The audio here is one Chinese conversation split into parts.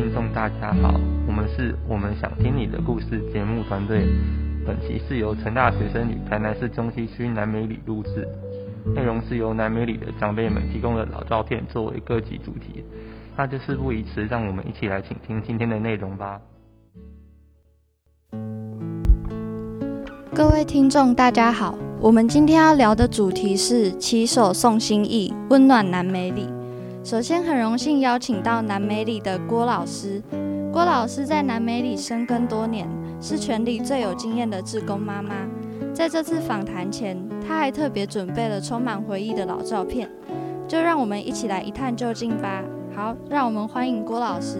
听众大家好，我们是我们想听你的故事节目团队。本期是由成大学生与台南市中西区南美里录制，内容是由南美里的长辈们提供的老照片作为各集主题。那就事不宜迟，让我们一起来倾听今天的内容吧。各位听众大家好，我们今天要聊的主题是骑手送心意，温暖南美里。首先，很荣幸邀请到南美里的郭老师。郭老师在南美里深耕多年，是全里最有经验的志工妈妈。在这次访谈前，她还特别准备了充满回忆的老照片。就让我们一起来一探究竟吧。好，让我们欢迎郭老师。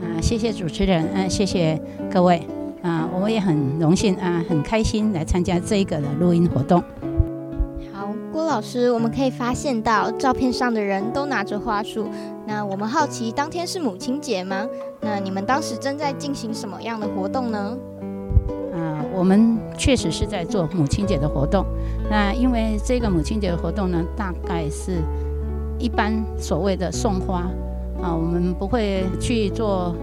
啊，谢谢主持人，嗯，谢谢各位。啊，我也很荣幸啊，很开心来参加这个的录音活动。老师，我们可以发现到照片上的人都拿着花束。那我们好奇，当天是母亲节吗？那你们当时正在进行什么样的活动呢？啊，我们确实是在做母亲节的活动。那因为这个母亲节的活动呢，大概是一般所谓的送花啊，我们不会去做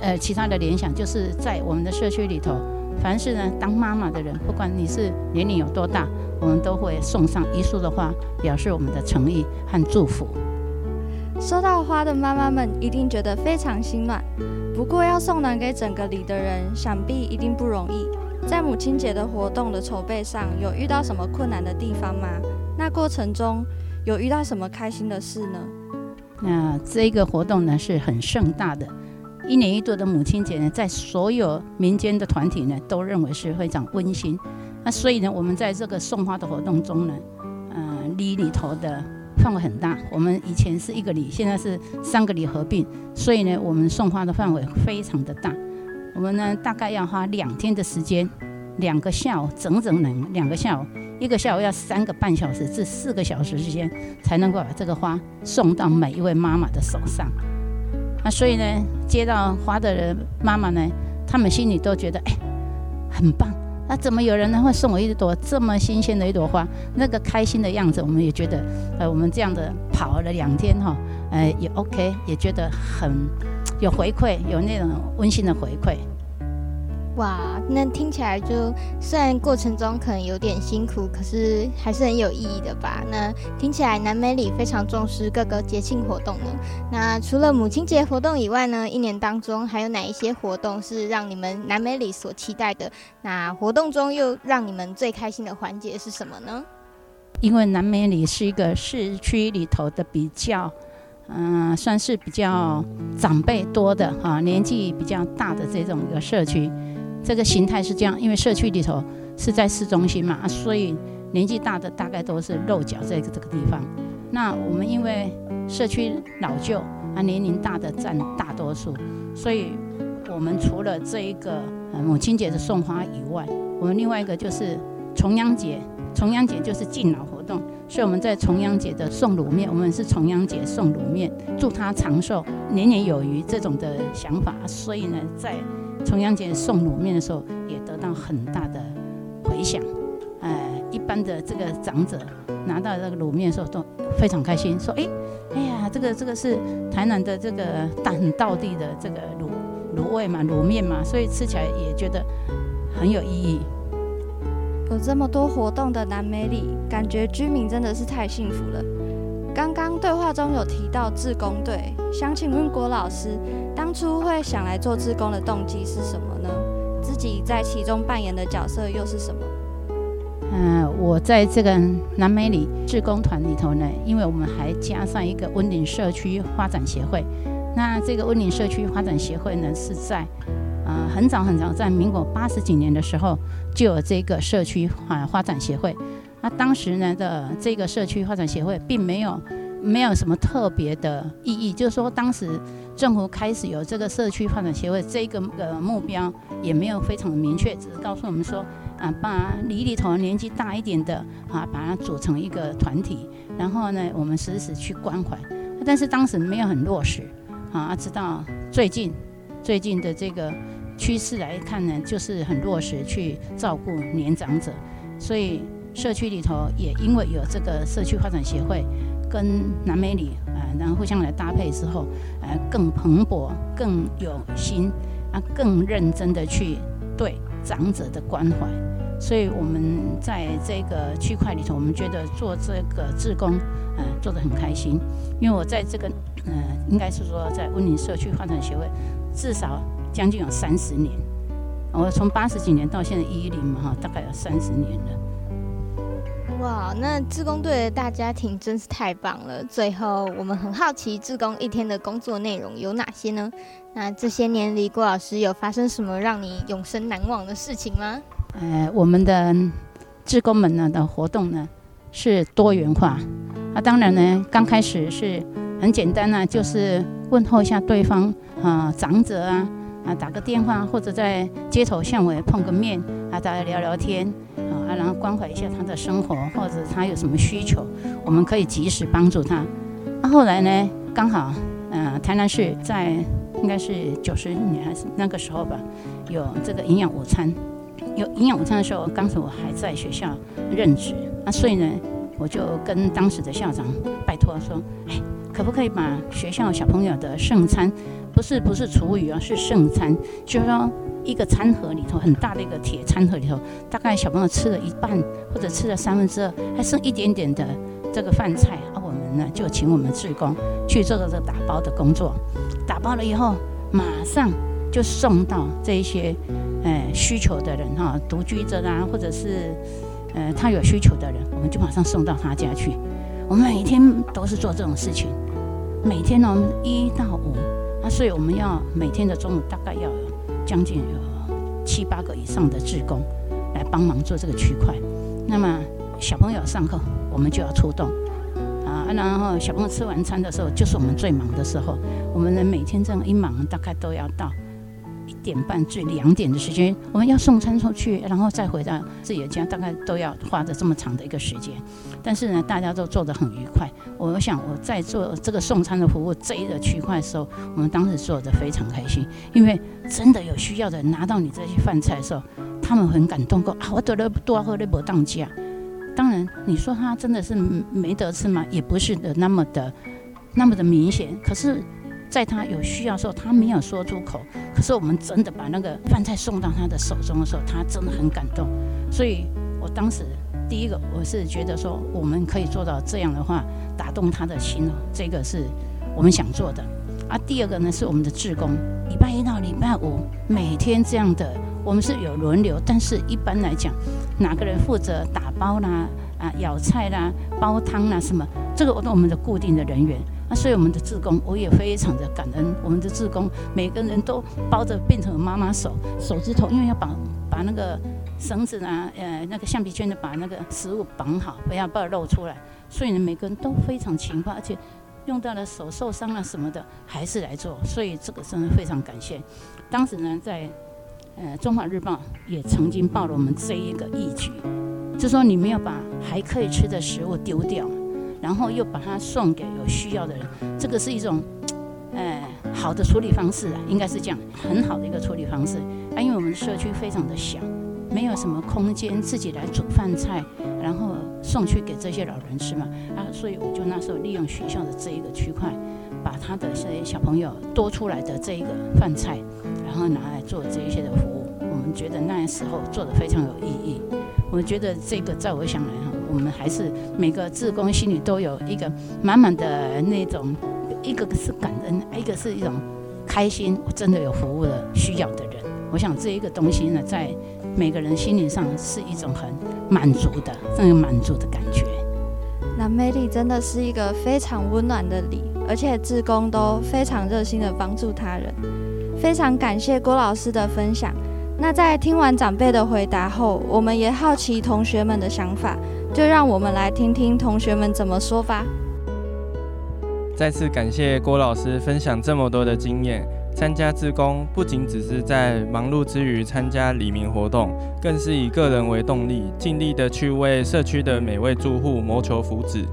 呃其他的联想，就是在我们的社区里头。凡是呢，当妈妈的人，不管你是年龄有多大，我们都会送上一束的花，表示我们的诚意和祝福。收到花的妈妈们一定觉得非常心暖。不过，要送暖给整个里的人，想必一定不容易。在母亲节的活动的筹备上，有遇到什么困难的地方吗？那过程中有遇到什么开心的事呢？那这个活动呢，是很盛大的。一年一度的母亲节呢，在所有民间的团体呢，都认为是非常温馨。那所以呢，我们在这个送花的活动中呢，嗯，礼里头的范围很大。我们以前是一个礼，现在是三个礼合并，所以呢，我们送花的范围非常的大。我们呢，大概要花两天的时间，两个下午，整整两两个下午，一个下午要三个半小时至四个小时之间，才能够把这个花送到每一位妈妈的手上。那所以呢，接到花的人妈妈呢，他们心里都觉得哎，很棒。那怎么有人呢会送我一朵这么新鲜的一朵花？那个开心的样子，我们也觉得，呃，我们这样的跑了两天哈，呃，也 OK，也觉得很有回馈，有那种温馨的回馈。哇，那听起来就虽然过程中可能有点辛苦，可是还是很有意义的吧？那听起来南美里非常重视各个节庆活动呢。那除了母亲节活动以外呢，一年当中还有哪一些活动是让你们南美里所期待的？那活动中又让你们最开心的环节是什么呢？因为南美里是一个市区里头的比较，嗯，算是比较长辈多的哈，年纪比较大的这种一个社区。这个形态是这样，因为社区里头是在市中心嘛，所以年纪大的大概都是露脚在这个地方。那我们因为社区老旧啊，年龄大的占大多数，所以我们除了这一个母亲节的送花以外，我们另外一个就是重阳节。重阳节就是敬老活动，所以我们在重阳节的送卤面，我们是重阳节送卤面，祝他长寿、年年有余这种的想法。所以呢，在重阳节送卤面的时候，也得到很大的回响。呃，一般的这个长者拿到这个卤面的时候都非常开心，说：“哎，哎呀，这个这个是台南的这个大很道地的这个卤卤味嘛，卤面嘛，所以吃起来也觉得很有意义。”有这么多活动的南美里，感觉居民真的是太幸福了。刚刚对话中有提到志工队，想请问郭老师，当初会想来做志工的动机是什么呢？自己在其中扮演的角色又是什么？嗯，我在这个南美里志工团里头呢，因为我们还加上一个温岭社区发展协会。那这个温岭社区发展协会呢，是在呃很早很早，在民国八十几年的时候就有这个社区啊发展协会。那当时呢的这个社区发展协会并没有没有什么特别的意义，就是说当时政府开始有这个社区发展协会这个呃目标也没有非常的明确，只是告诉我们说啊，把里里头年纪大一点的啊，把它组成一个团体，然后呢我们时时去关怀，但是当时没有很落实啊，直到最近最近的这个趋势来看呢，就是很落实去照顾年长者，所以。社区里头也因为有这个社区发展协会跟南美里啊然后互相来搭配之后，呃，更蓬勃、更有心啊，更认真的去对长者的关怀。所以我们在这个区块里头，我们觉得做这个志工，呃，做得很开心。因为我在这个，呃，应该是说在温岭社区发展协会，至少将近有三十年。我从八十几年到现在一零嘛，哈，大概有三十年了。哇，那志工队的大家庭真是太棒了！最后，我们很好奇，志工一天的工作内容有哪些呢？那这些年里，郭老师有发生什么让你永生难忘的事情吗？呃，我们的志工们呢的活动呢是多元化。啊，当然呢，刚开始是很简单呢，就是问候一下对方啊，长者啊，啊，打个电话或者在街头巷尾碰个面啊，大家聊聊天。然后关怀一下他的生活，或者他有什么需求，我们可以及时帮助他。那后来呢，刚好，嗯，台南市在应该是九十年还是那个时候吧，有这个营养午餐。有营养午餐的时候，当时我还在学校任职，那所以呢，我就跟当时的校长拜托说，哎，可不可以把学校小朋友的剩餐，不是不是厨余啊，是剩餐，就是说。一个餐盒里头很大的一个铁餐盒里头，大概小朋友吃了一半或者吃了三分之二，还剩一点点的这个饭菜啊，我们呢就请我们志工去做这个打包的工作，打包了以后马上就送到这一些呃需求的人哈，独居者啊，或者是呃他有需求的人，我们就马上送到他家去。我们每天都是做这种事情，每天呢一到五啊，所以我们要每天的中午大概要。将近有七八个以上的职工来帮忙做这个区块。那么小朋友上课，我们就要出动啊。然后小朋友吃完餐的时候，就是我们最忙的时候。我们人每天这样一忙，大概都要到。一点半至两点的时间，我们要送餐出去，然后再回到自己的家，大概都要花着这么长的一个时间。但是呢，大家都做得很愉快。我想我在做这个送餐的服务这一个区块的时候，我们当时做的非常开心，因为真的有需要的人拿到你这些饭菜的时候，他们很感动，说啊，我得了多喝了不当家。当然，你说他真的是没得吃吗？也不是的那么的那么的明显。可是。在他有需要的时候，他没有说出口，可是我们真的把那个饭菜送到他的手中的时候，他真的很感动。所以我当时第一个，我是觉得说，我们可以做到这样的话，打动他的心，这个是我们想做的。啊，第二个呢，是我们的志工，礼拜一到礼拜五每天这样的，我们是有轮流，但是一般来讲，哪个人负责打包啦、啊舀菜啦、煲汤啦什么，这个我都我们的固定的人员。所以我们的志工，我也非常的感恩。我们的志工，每个人都包着变成妈妈手手指头，因为要把把那个绳子啊，呃，那个橡皮圈的把那个食物绑好，不要不要露出来。所以呢，每个人都非常勤快，而且用到了手受伤了什么的，还是来做。所以这个真的非常感谢。当时呢，在呃《中华日报》也曾经报了我们这一个义举，就说你没有把还可以吃的食物丢掉。然后又把它送给有需要的人，这个是一种，呃，好的处理方式啊，应该是这样，很好的一个处理方式。啊，因为我们社区非常的小，没有什么空间自己来煮饭菜，然后送去给这些老人吃嘛。啊，所以我就那时候利用学校的这一个区块，把他的这些小朋友多出来的这一个饭菜，然后拿来做这一些的服务。我们觉得那时候做的非常有意义。我觉得这个在我想来哈。我们还是每个志工心里都有一个满满的那种，一个是感恩，一个是一种开心。我真的有服务了需要的人，我想这一个东西呢，在每个人心理上是一种很满足的，这种满足的感觉。南美丽真的是一个非常温暖的礼，而且志工都非常热心的帮助他人。非常感谢郭老师的分享。那在听完长辈的回答后，我们也好奇同学们的想法。就让我们来听听同学们怎么说吧。再次感谢郭老师分享这么多的经验。参加志工不仅只是在忙碌之余参加里民活动，更是以个人为动力，尽力的去为社区的每位住户谋求福祉。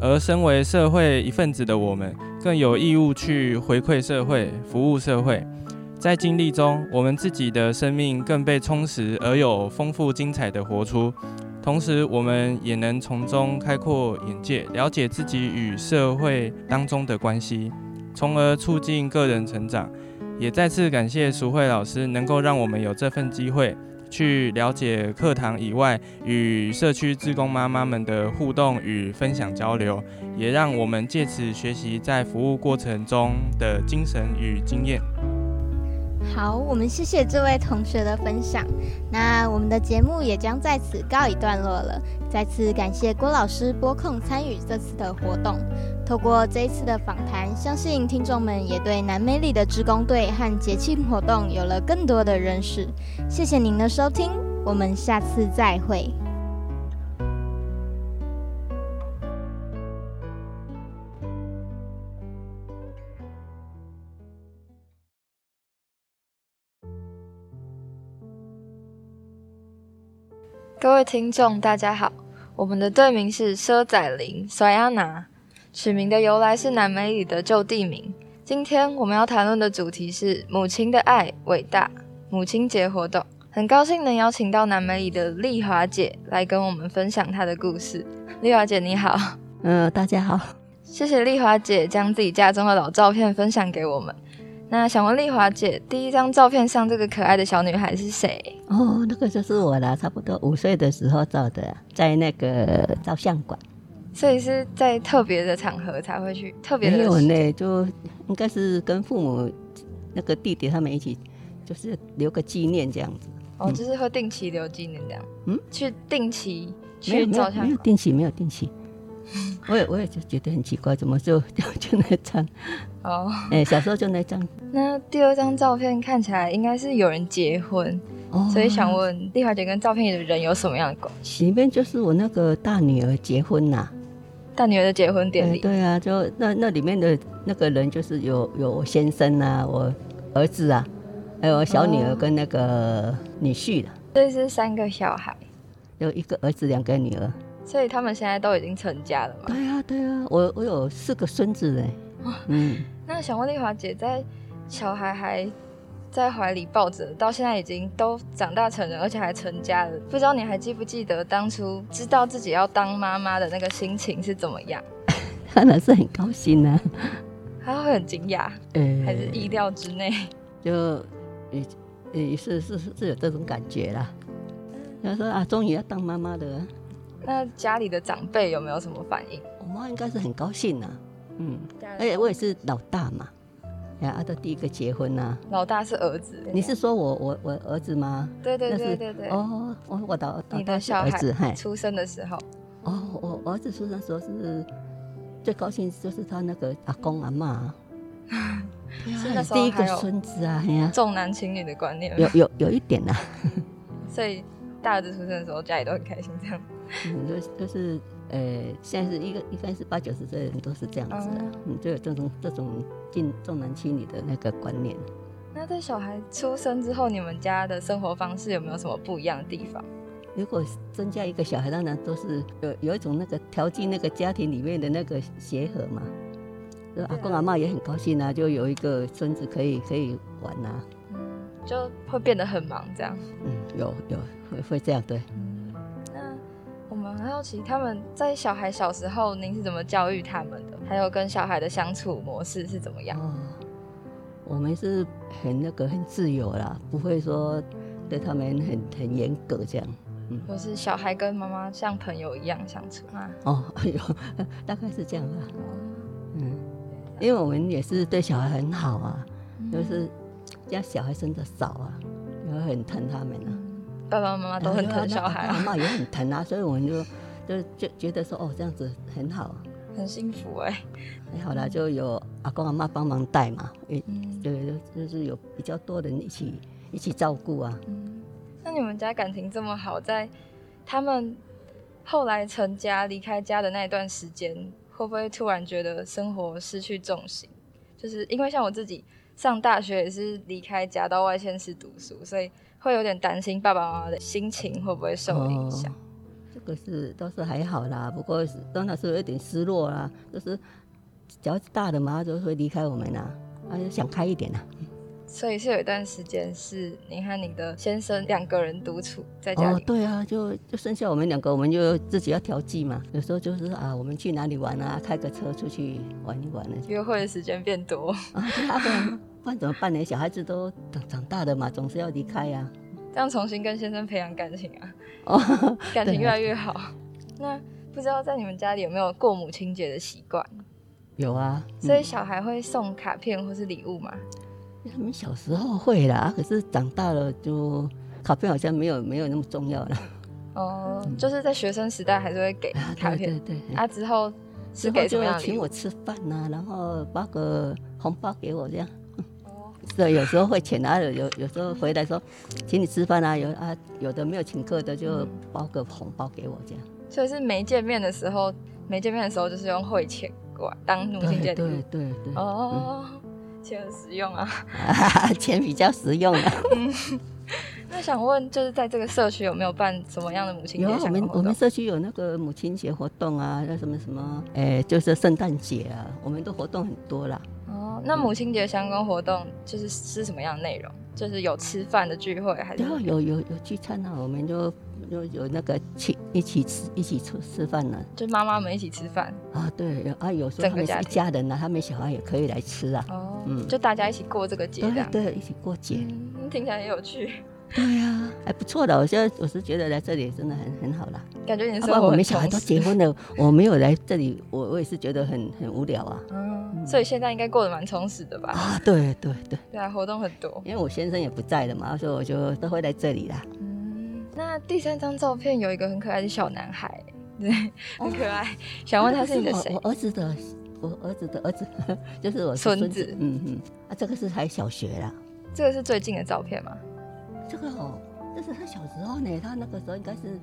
而身为社会一份子的我们，更有义务去回馈社会、服务社会。在经历中，我们自己的生命更被充实而有丰富精彩的活出。同时我们也能从中开阔眼界，了解自己与社会当中的关系，从而促进个人成长。也再次感谢淑慧老师，能够让我们有这份机会。去了解课堂以外与社区志工妈妈们的互动与分享交流，也让我们借此学习在服务过程中的精神与经验。好，我们谢谢这位同学的分享。那我们的节目也将在此告一段落了。再次感谢郭老师播控参与这次的活动。透过这一次的访谈，相信听众们也对南美里的职工队和节庆活动有了更多的认识。谢谢您的收听，我们下次再会。各位听众，大家好，我们的队名是佘仔林甩亚拿，取名的由来是南美里的旧地名。今天我们要谈论的主题是母亲的爱伟大，母亲节活动。很高兴能邀请到南美里的丽华姐来跟我们分享她的故事。丽华姐你好，嗯，大家好，谢谢丽华姐将自己家中的老照片分享给我们。那想问丽华姐，第一张照片上这个可爱的小女孩是谁？哦，那个就是我啦，差不多五岁的时候照的，在那个照相馆。所以是在特别的场合才会去特别的。没有呢，就应该是跟父母那个弟弟他们一起，就是留个纪念这样子。哦，就是会定期留纪念这样。嗯，去定期去照相。没有定期，没有定期。我也我也就觉得很奇怪，怎么就就就那张？哦，哎，小时候就那张。那第二张照片看起来应该是有人结婚，所以想问丽华姐跟照片里的人有什么样的关系？里面就是我那个大女儿结婚呐，大女儿的结婚典礼。对啊，就那那里面的那个人就是有有我先生啊，我儿子啊，还有我小女儿跟那个女婿的。所以是三个小孩，有一个儿子，两个女儿。所以他们现在都已经成家了嘛？对啊，对啊，我我有四个孙子嘞。嗯，那想问丽华姐，在小孩还在怀里抱着，到现在已经都长大成人，而且还成家了，不知道你还记不记得当初知道自己要当妈妈的那个心情是怎么样？当然是很高兴啊，还会很惊讶，还是意料之内？就也也是是是有这种感觉啦。他说啊，终于要当妈妈的。那家里的长辈有没有什么反应？我妈应该是很高兴呐，嗯，而且我也是老大嘛，呀，阿德第一个结婚呐，老大是儿子，你是说我我我儿子吗？对对对对对，哦，我我老你的小孩出生的时候，哦，我儿子出生的时候是最高兴，就是他那个阿公阿妈，是那时候第一个孙子啊，重男轻女的观念，有有有一点呐，所以大儿子出生的时候，家里都很开心，这样。嗯，就就是，呃，现在是一个一般是八九十岁的人都是这样子的，嗯，就有这种这种重重男轻女的那个观念。那在小孩出生之后，你们家的生活方式有没有什么不一样的地方？如果增加一个小孩，当然都是有有一种那个调剂那个家庭里面的那个协和嘛。阿公阿妈也很高兴啊，就有一个孙子可以可以玩呐。嗯，就会变得很忙这样。嗯，有有会会这样对。很好奇，他们在小孩小时候，您是怎么教育他们的？还有跟小孩的相处模式是怎么样？哦，我们是很那个很自由啦，不会说对他们很很严格这样。嗯，就是小孩跟妈妈像朋友一样相处啊？哦，哎呦，大概是这样吧。嗯，因为我们也是对小孩很好啊，就是家小孩生的少啊，也会很疼他们啊。爸爸妈妈都很疼小孩，妈妈也很疼啊，所以我们就就就觉得说，哦，这样子很好，很幸福哎。还，好啦，就有阿公阿妈帮忙带嘛，对，就就是有比较多人一起一起照顾啊。嗯，那你们家感情这么好，在他们后来成家离开家的那一段时间，会不会突然觉得生活失去重心？就是因为像我自己上大学也是离开家到外县市读书，所以。会有点担心爸爸妈妈的心情会不会受影响？这个是倒是还好啦，不过当然是有点失落啦。就是只要大的嘛，就会离开我们啦，啊，就想开一点啦。所以是有一段时间是你和你的先生两个人独处在家里。哦，对啊，就就剩下我们两个，我们就自己要调剂嘛。有时候就是啊，我们去哪里玩啊，开个车出去玩一玩呢。约会的时间变多啊，对啊，不然怎么办呢？小孩子都长长大了嘛，总是要离开呀、这样重新跟先生培养感情啊，哦，感情越来越好。那不知道在你们家里有没有过母亲节的习惯？有啊，所以小孩会送卡片或是礼物吗？他们小时候会啦，可是长大了就卡片好像没有没有那么重要了。哦，就是在学生时代还是会给啊，卡片对对对，啊，之后是之后就给什么？请我吃饭呐、然后包个红包给我这样。哦是，有时候会请啊，有有时候回来说，请你吃饭啊，有啊，有的没有请客的就包个红包给我这样。所以是没见面的时候，没见面的时候就是用汇钱过来当母亲节对礼物对。对对，哦，钱很实用啊。啊，钱比较实用啊。那想问，就是在这个社区有没有办什么样的母亲节有啊，我们我们？社区有那个母亲节活动啊，那什么什么，哎，就是圣诞节啊，我们的活动很多啦。哦，那母亲节相关活动就是是什么样的内容？就是有吃饭的聚会，还是然后有有有聚餐啊，我们就就有那个去一起吃一起吃吃饭呢、就妈妈们一起吃饭？啊。对，有啊，有时候他们是一家人呐、啊，他们小孩也可以来吃啊。哦，嗯就大家一起过这个节这样。对对，一起过节。嗯，听起来很有趣，对呀、还不错的。我现在我是觉得来这里真的很很好啦。感觉你的要不然我们小孩都结婚了，我没有来这里，我我也是觉得很很无聊啊。嗯，所以现在应该过得蛮充实的吧？啊，对对对，对啊，活动很多。因为我先生也不在了嘛，所以我就都会在这里啦。嗯，那第三张照片有一个很可爱的小男孩，对，很可爱。想问他是你的谁我？我儿子的，我儿子的儿子，就是我是孙孙子子。嗯嗯，啊，这个是还小学啦。这个是最近的照片吗？这个哦，这是他小时候呢，他那个时候应该是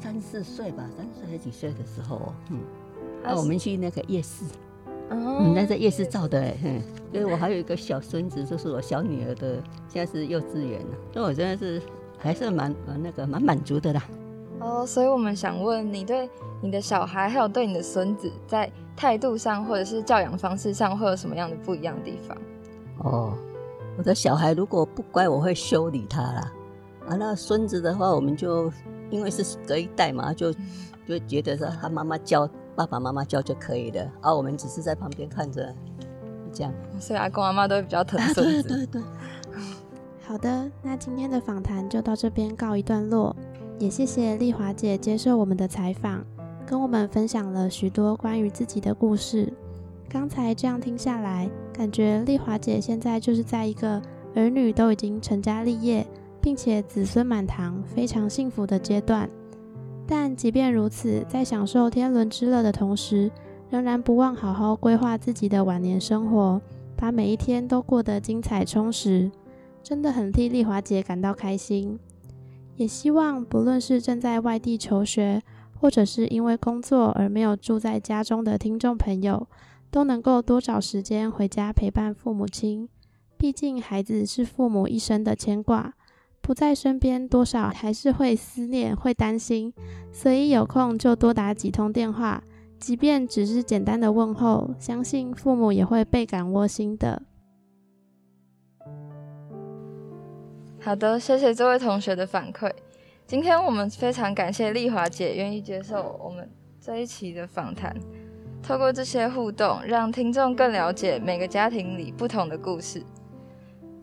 三四岁吧，三岁还是几岁的时候哦，嗯。那啊，我们去那个夜市，哦嗯，那在夜市照的哎，嗯，所以我还有一个小孙子，就是我小女儿的，现在是幼稚园了，所以我真的是还是蛮呃那个蛮满足的啦。哦，所以我们想问你对你的小孩，还有对你的孙子，在态度上或者是教养方式上，会有什么样的不一样的地方？哦，我的小孩如果不乖，我会修理他啦。啊，那孙子的话，我们就因为是隔一代嘛，就就觉得说他妈妈教，爸爸妈妈教就可以了，啊，我们只是在旁边看着，这样。所以阿公阿妈都会比较疼啊，孙子。对对对。好的，那今天的访谈就到这边告一段落，也谢谢丽华姐接受我们的采访，跟我们分享了许多关于自己的故事。刚才这样听下来，感觉丽华姐现在就是在一个儿女都已经成家立业，并且子孙满堂，非常幸福的阶段。但即便如此，在享受天伦之乐的同时，仍然不忘好好规划自己的晚年生活，把每一天都过得精彩充实。真的很替丽华姐感到开心，也希望不论是正在外地求学，或者是因为工作而没有住在家中的听众朋友，都能够多找时间回家陪伴父母亲。毕竟孩子是父母一生的牵挂，不在身边，多少还是会思念、会担心，所以有空就多打几通电话，即便只是简单的问候，相信父母也会倍感窝心的。好的，谢谢这位同学的反馈。今天我们非常感谢丽华姐愿意接受我们这一期的访谈，透过这些互动，让听众更了解每个家庭里不同的故事。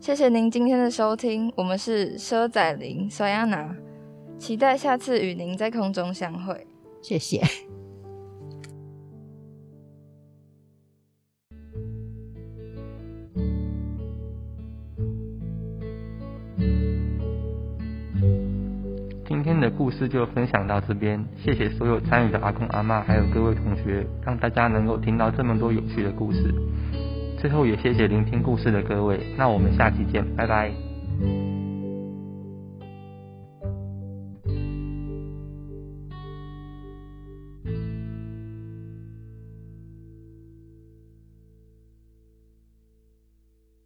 谢谢您今天的收听，我们是佘仔玲、索亚娜，期待下次与您在空中相会。谢谢。今天的故事就分享到这边，谢谢所有参与的阿公阿妈，还有各位同学，让大家能够听到这么多有趣的故事。最后也谢谢聆听故事的各位，那我们下期见，拜拜。